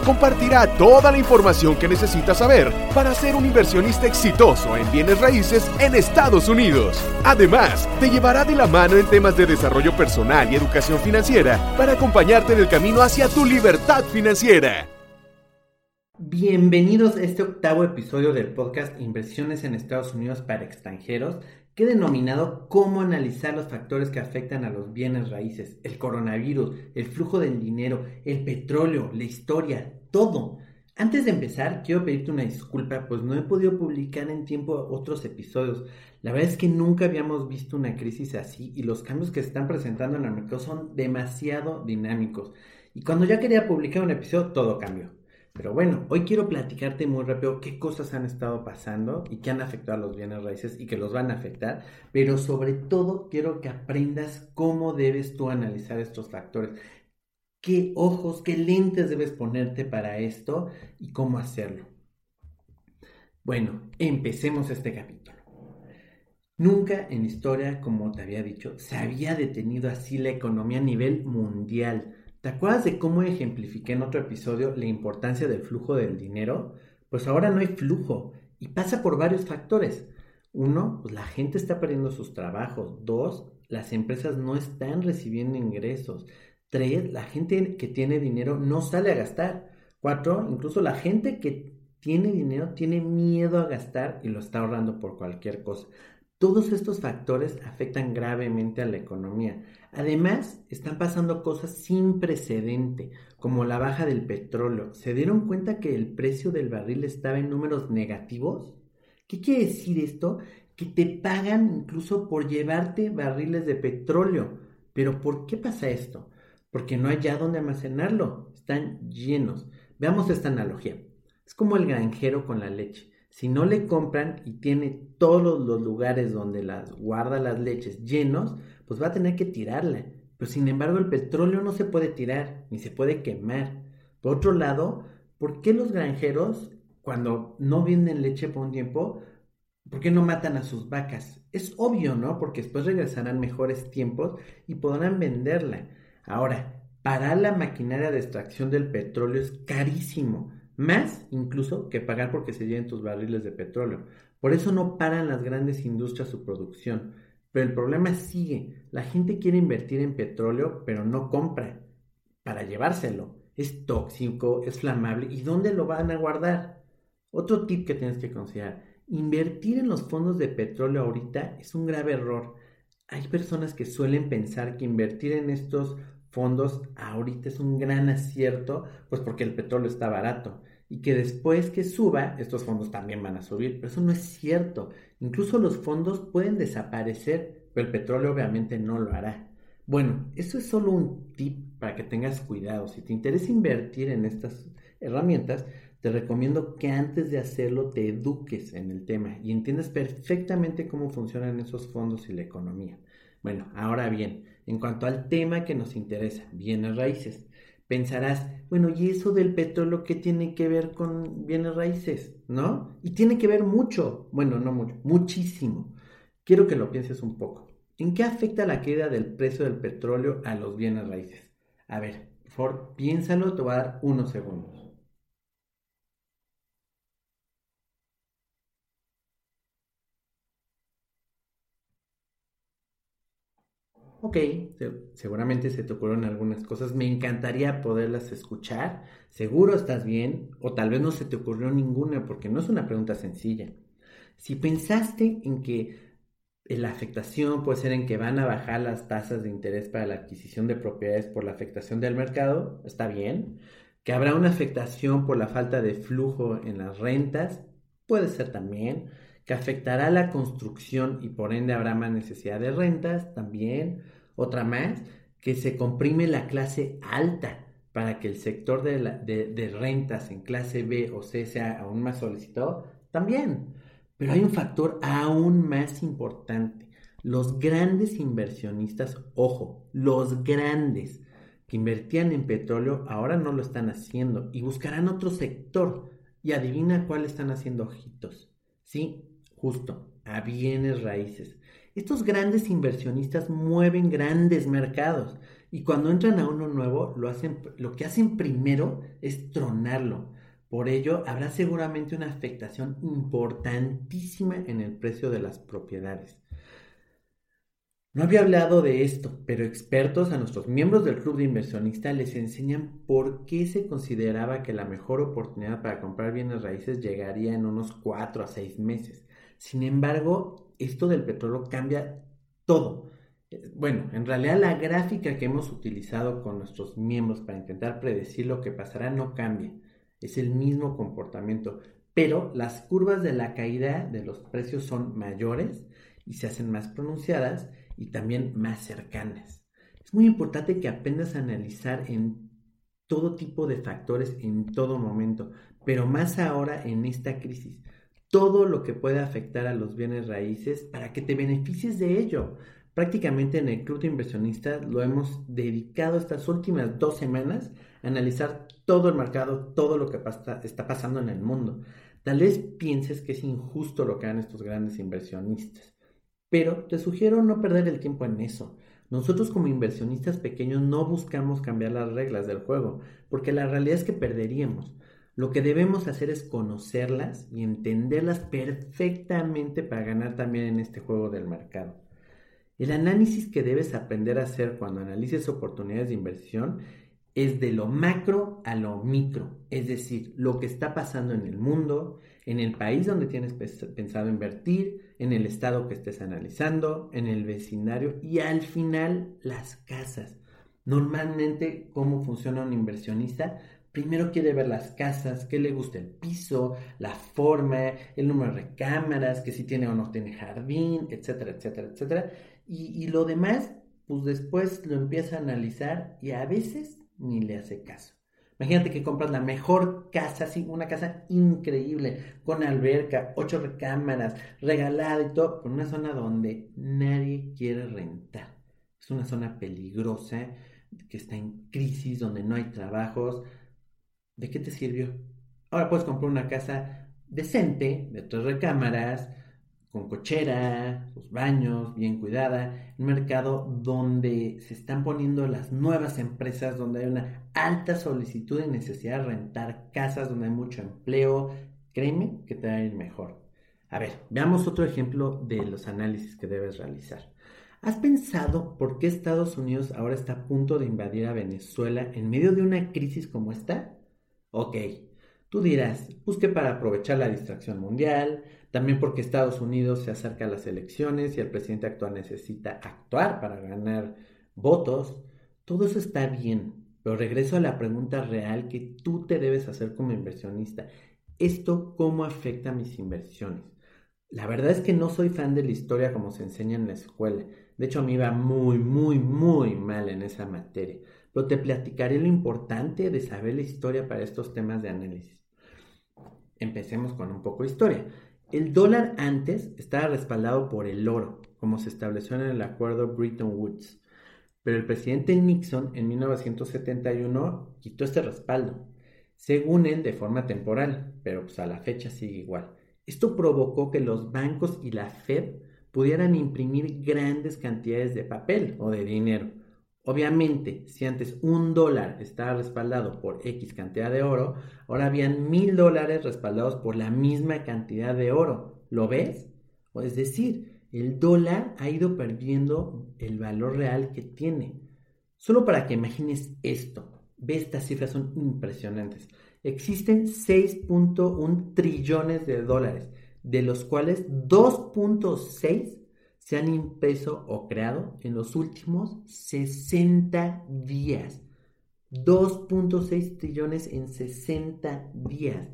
compartirá toda la información que necesitas saber para ser un inversionista exitoso en bienes raíces en Estados Unidos. Además, te llevará de la mano en temas de desarrollo personal y educación financiera para acompañarte en el camino hacia tu libertad financiera. Bienvenidos a este octavo episodio del podcast Inversiones en Estados Unidos para extranjeros, que he denominado cómo analizar los factores que afectan a los bienes raíces, el coronavirus, el flujo del dinero, el petróleo, la historia, todo. Antes de empezar, quiero pedirte una disculpa, pues no he podido publicar en tiempo otros episodios. La verdad es que nunca habíamos visto una crisis así y los cambios que se están presentando en el mercado son demasiado dinámicos. Y cuando ya quería publicar un episodio, todo cambió. Pero bueno, hoy quiero platicarte muy rápido qué cosas han estado pasando y qué han afectado a los bienes raíces y que los van a afectar. Pero sobre todo quiero que aprendas cómo debes tú analizar estos factores qué ojos, qué lentes debes ponerte para esto y cómo hacerlo. Bueno, empecemos este capítulo. Nunca en historia, como te había dicho, se había detenido así la economía a nivel mundial. ¿Te acuerdas de cómo ejemplifiqué en otro episodio la importancia del flujo del dinero? Pues ahora no hay flujo y pasa por varios factores. Uno, pues la gente está perdiendo sus trabajos. Dos, las empresas no están recibiendo ingresos. Tres, la gente que tiene dinero no sale a gastar. Cuatro, incluso la gente que tiene dinero tiene miedo a gastar y lo está ahorrando por cualquier cosa. Todos estos factores afectan gravemente a la economía. Además, están pasando cosas sin precedente, como la baja del petróleo. ¿Se dieron cuenta que el precio del barril estaba en números negativos? ¿Qué quiere decir esto? Que te pagan incluso por llevarte barriles de petróleo. Pero ¿por qué pasa esto? porque no hay ya dónde almacenarlo, están llenos. Veamos esta analogía. Es como el granjero con la leche. Si no le compran y tiene todos los lugares donde las guarda las leches llenos, pues va a tener que tirarla. Pero sin embargo el petróleo no se puede tirar ni se puede quemar. Por otro lado, ¿por qué los granjeros cuando no venden leche por un tiempo, ¿por qué no matan a sus vacas? Es obvio, ¿no? Porque después regresarán mejores tiempos y podrán venderla. Ahora, parar la maquinaria de extracción del petróleo es carísimo, más incluso que pagar porque se lleven tus barriles de petróleo. Por eso no paran las grandes industrias su producción. Pero el problema sigue. La gente quiere invertir en petróleo, pero no compra para llevárselo. Es tóxico, es flamable. ¿Y dónde lo van a guardar? Otro tip que tienes que considerar. Invertir en los fondos de petróleo ahorita es un grave error. Hay personas que suelen pensar que invertir en estos fondos ahorita es un gran acierto, pues porque el petróleo está barato y que después que suba, estos fondos también van a subir, pero eso no es cierto. Incluso los fondos pueden desaparecer, pero el petróleo obviamente no lo hará. Bueno, eso es solo un tip para que tengas cuidado. Si te interesa invertir en estas herramientas, te recomiendo que antes de hacerlo te eduques en el tema y entiendas perfectamente cómo funcionan esos fondos y la economía. Bueno, ahora bien, en cuanto al tema que nos interesa, bienes raíces, pensarás, bueno, ¿y eso del petróleo qué tiene que ver con bienes raíces? ¿No? Y tiene que ver mucho, bueno, no mucho, muchísimo. Quiero que lo pienses un poco. ¿En qué afecta la caída del precio del petróleo a los bienes raíces? A ver, por favor, piénsalo, te voy a dar unos segundos. Ok, seguramente se te ocurrieron algunas cosas, me encantaría poderlas escuchar, seguro estás bien, o tal vez no se te ocurrió ninguna, porque no es una pregunta sencilla. Si pensaste en que la afectación puede ser en que van a bajar las tasas de interés para la adquisición de propiedades por la afectación del mercado, está bien. Que habrá una afectación por la falta de flujo en las rentas, puede ser también que afectará la construcción y por ende habrá más necesidad de rentas también. Otra más, que se comprime la clase alta para que el sector de, de, rentas en clase B o C sea aún más solicitado también. Pero hay un factor aún más importante. Los grandes inversionistas, ojo, los grandes, que invertían en petróleo ahora no lo están haciendo y buscarán otro sector. Y adivina cuál están haciendo ojitos. Sí, justo, a bienes raíces. Estos grandes inversionistas mueven grandes mercados y cuando entran a uno nuevo lo, hacen, lo que hacen primero es tronarlo. Por ello, habrá seguramente una afectación importantísima en el precio de las propiedades. No había hablado de esto, pero expertos a nuestros miembros del club de inversionistas les enseñan por qué se consideraba que la mejor oportunidad para comprar bienes raíces llegaría en unos 4 a 6 meses. Sin embargo, esto del petróleo cambia todo. Bueno, en realidad la gráfica que hemos utilizado con nuestros miembros para intentar predecir lo que pasará no cambia. Es el mismo comportamiento, pero las curvas de la caída de los precios son mayores y se hacen más pronunciadas y también más cercanas. Es muy importante que aprendas a analizar en todo tipo de factores en todo momento, pero más ahora en esta crisis. Todo lo que puede afectar a los bienes raíces para que te beneficies de ello. Prácticamente en el Club de Inversionistas lo hemos dedicado estas últimas dos semanas a analizar todo el mercado, todo lo que está pasando en el mundo. Tal vez pienses que es injusto lo que hagan estos grandes inversionistas. Pero te sugiero no perder el tiempo en eso. Nosotros como inversionistas pequeños no buscamos cambiar las reglas del juego, porque la realidad es que perderíamos. Lo que debemos hacer es conocerlas y entenderlas perfectamente para ganar también en este juego del mercado. El análisis que debes aprender a hacer cuando analices oportunidades de inversión es de lo macro a lo micro, es decir, lo que está pasando en el mundo, en el país donde tienes pensado invertir, en el estado que estés analizando, en el vecindario y al final las casas. Normalmente, ¿cómo funciona un inversionista? Primero quiere ver las casas, qué le gusta el piso, la forma, el número de cámaras, que si tiene o no tiene jardín, etcétera, etcétera, etcétera. Y, lo demás, pues después lo empieza a analizar y a veces ni le hace caso. Imagínate que compras la mejor casa, sí, una casa increíble, con alberca, ocho recámaras, regalada y todo, por una zona donde nadie quiere rentar. Es una zona peligrosa, que está en crisis, donde no hay trabajos. ¿De qué te sirvió? Ahora puedes comprar una casa decente, de tres recámaras, con cochera, sus baños, bien cuidada, un mercado donde se están poniendo las nuevas empresas, donde hay una alta solicitud y necesidad de rentar casas, donde hay mucho empleo, créeme que te va a ir mejor. A ver, veamos otro ejemplo de los análisis que debes realizar. ¿Has pensado por qué Estados Unidos ahora está a punto de invadir a Venezuela en medio de una crisis como esta? Ok, tú dirás, busque para aprovechar la distracción mundial, también porque Estados Unidos se acerca a las elecciones y el presidente actual necesita actuar para ganar votos. Todo eso está bien, pero regreso a la pregunta real que tú te debes hacer como inversionista. ¿Esto cómo afecta a mis inversiones? La verdad es que no soy fan de la historia como se enseña en la escuela. De hecho, a mí va muy, muy, muy mal en esa materia. Pero te platicaré lo importante de saber la historia para estos temas de análisis. Empecemos con un poco de historia. El dólar antes estaba respaldado por el oro, como se estableció en el acuerdo Bretton Woods. Pero el presidente Nixon en 1971 quitó este respaldo, según él de forma temporal, pero pues a la fecha sigue igual. Esto provocó que los bancos y la Fed pudieran imprimir grandes cantidades de papel o de dinero, Obviamente, si antes un dólar estaba respaldado por X cantidad de oro, ahora habían mil dólares respaldados por la misma cantidad de oro. ¿Lo ves? O es decir, el dólar ha ido perdiendo el valor real que tiene. Solo para que imagines esto, ve estas cifras son impresionantes. Existen 6.1 trillones de dólares, de los cuales 2.6 se han impreso o creado en los últimos 60 días. 2.6 trillones en 60 días.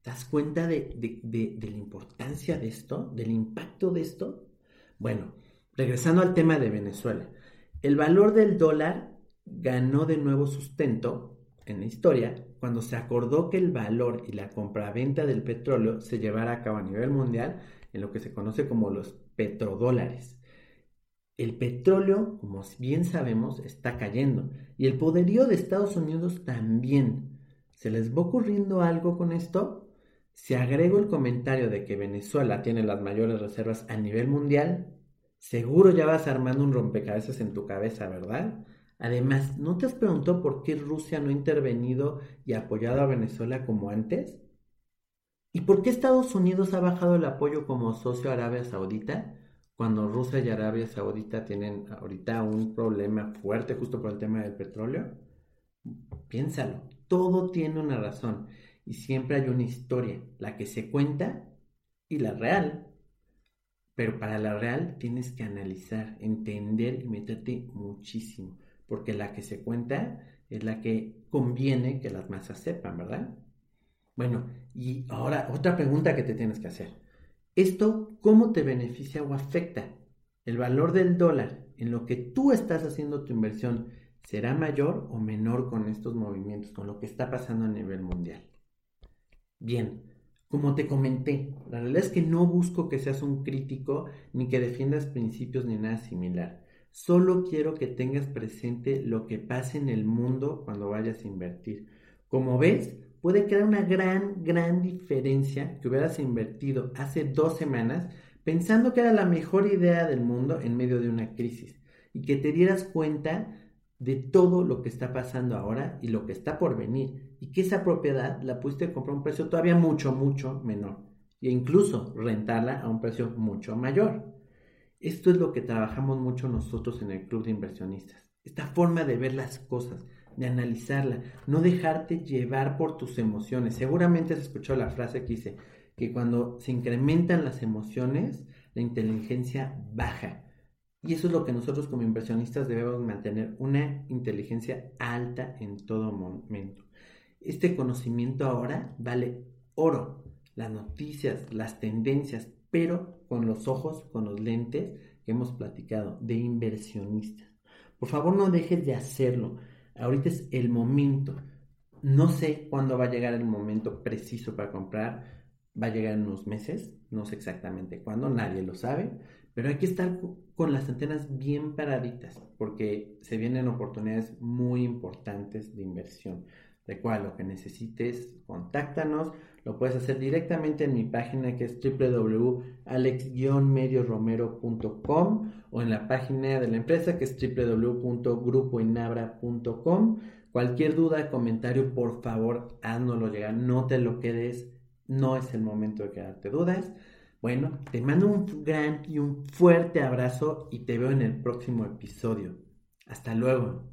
¿Te das cuenta de, de, la importancia de esto? ¿Del impacto de esto? Bueno, regresando al tema de Venezuela. El valor del dólar ganó de nuevo sustento en la historia cuando se acordó que el valor y la compraventa del petróleo se llevara a cabo a nivel mundial en lo que se conoce como los petrodólares. El petróleo, como bien sabemos, está cayendo y el poderío de Estados Unidos también. ¿Se les va ocurriendo algo con esto? Si agrego el comentario de que Venezuela tiene las mayores reservas a nivel mundial, seguro ya vas armando un rompecabezas en tu cabeza, ¿verdad? Además, ¿no te has preguntado por qué Rusia no ha intervenido y apoyado a Venezuela como antes? ¿Y por qué Estados Unidos ha bajado el apoyo como socio a Arabia Saudita cuando Rusia y Arabia Saudita tienen ahorita un problema fuerte justo por el tema del petróleo? Piénsalo, todo tiene una razón y siempre hay una historia, la que se cuenta y la real. Pero para la real tienes que analizar, entender y meterte muchísimo porque la que se cuenta es la que conviene que las masas sepan, ¿verdad? Bueno, y ahora otra pregunta que te tienes que hacer. ¿Esto cómo te beneficia o afecta? ¿El valor del dólar en lo que tú estás haciendo tu inversión será mayor o menor con estos movimientos, con lo que está pasando a nivel mundial? Bien, como te comenté, la realidad es que no busco que seas un crítico ni que defiendas principios ni nada similar. Solo quiero que tengas presente lo que pasa en el mundo cuando vayas a invertir. Como ves, puede crear una gran, gran diferencia que hubieras invertido hace dos semanas pensando que era la mejor idea del mundo en medio de una crisis y que te dieras cuenta de todo lo que está pasando ahora y lo que está por venir y que esa propiedad la pudiste comprar a un precio todavía mucho, mucho menor e incluso rentarla a un precio mucho mayor. Esto es lo que trabajamos mucho nosotros en el Club de Inversionistas. Esta forma de ver las cosas, de analizarla, no dejarte llevar por tus emociones. Seguramente has escuchado la frase que dice que cuando se incrementan las emociones, la inteligencia baja. Y eso es lo que nosotros como inversionistas debemos mantener, una inteligencia alta en todo momento. Este conocimiento ahora vale oro. Las noticias, las tendencias, pero con los ojos, con los lentes que hemos platicado, de inversionistas. Por favor, no dejes de hacerlo. Ahorita es el momento. No sé cuándo va a llegar el momento preciso para comprar. Va a llegar en unos meses, no sé exactamente cuándo, nadie lo sabe, pero hay que estar con las antenas bien paraditas porque se vienen oportunidades muy importantes de inversión. De cual lo que necesites, contáctanos. Lo puedes hacer directamente en mi página que es www.alex-medioromero.com o en la página de la empresa que es www.grupoinabra.com. Cualquier duda, comentario, por favor, háznoslo llegar. No te lo quedes. No es el momento de quedarte dudas. Bueno, te mando un gran y un fuerte abrazo y te veo en el próximo episodio. Hasta luego.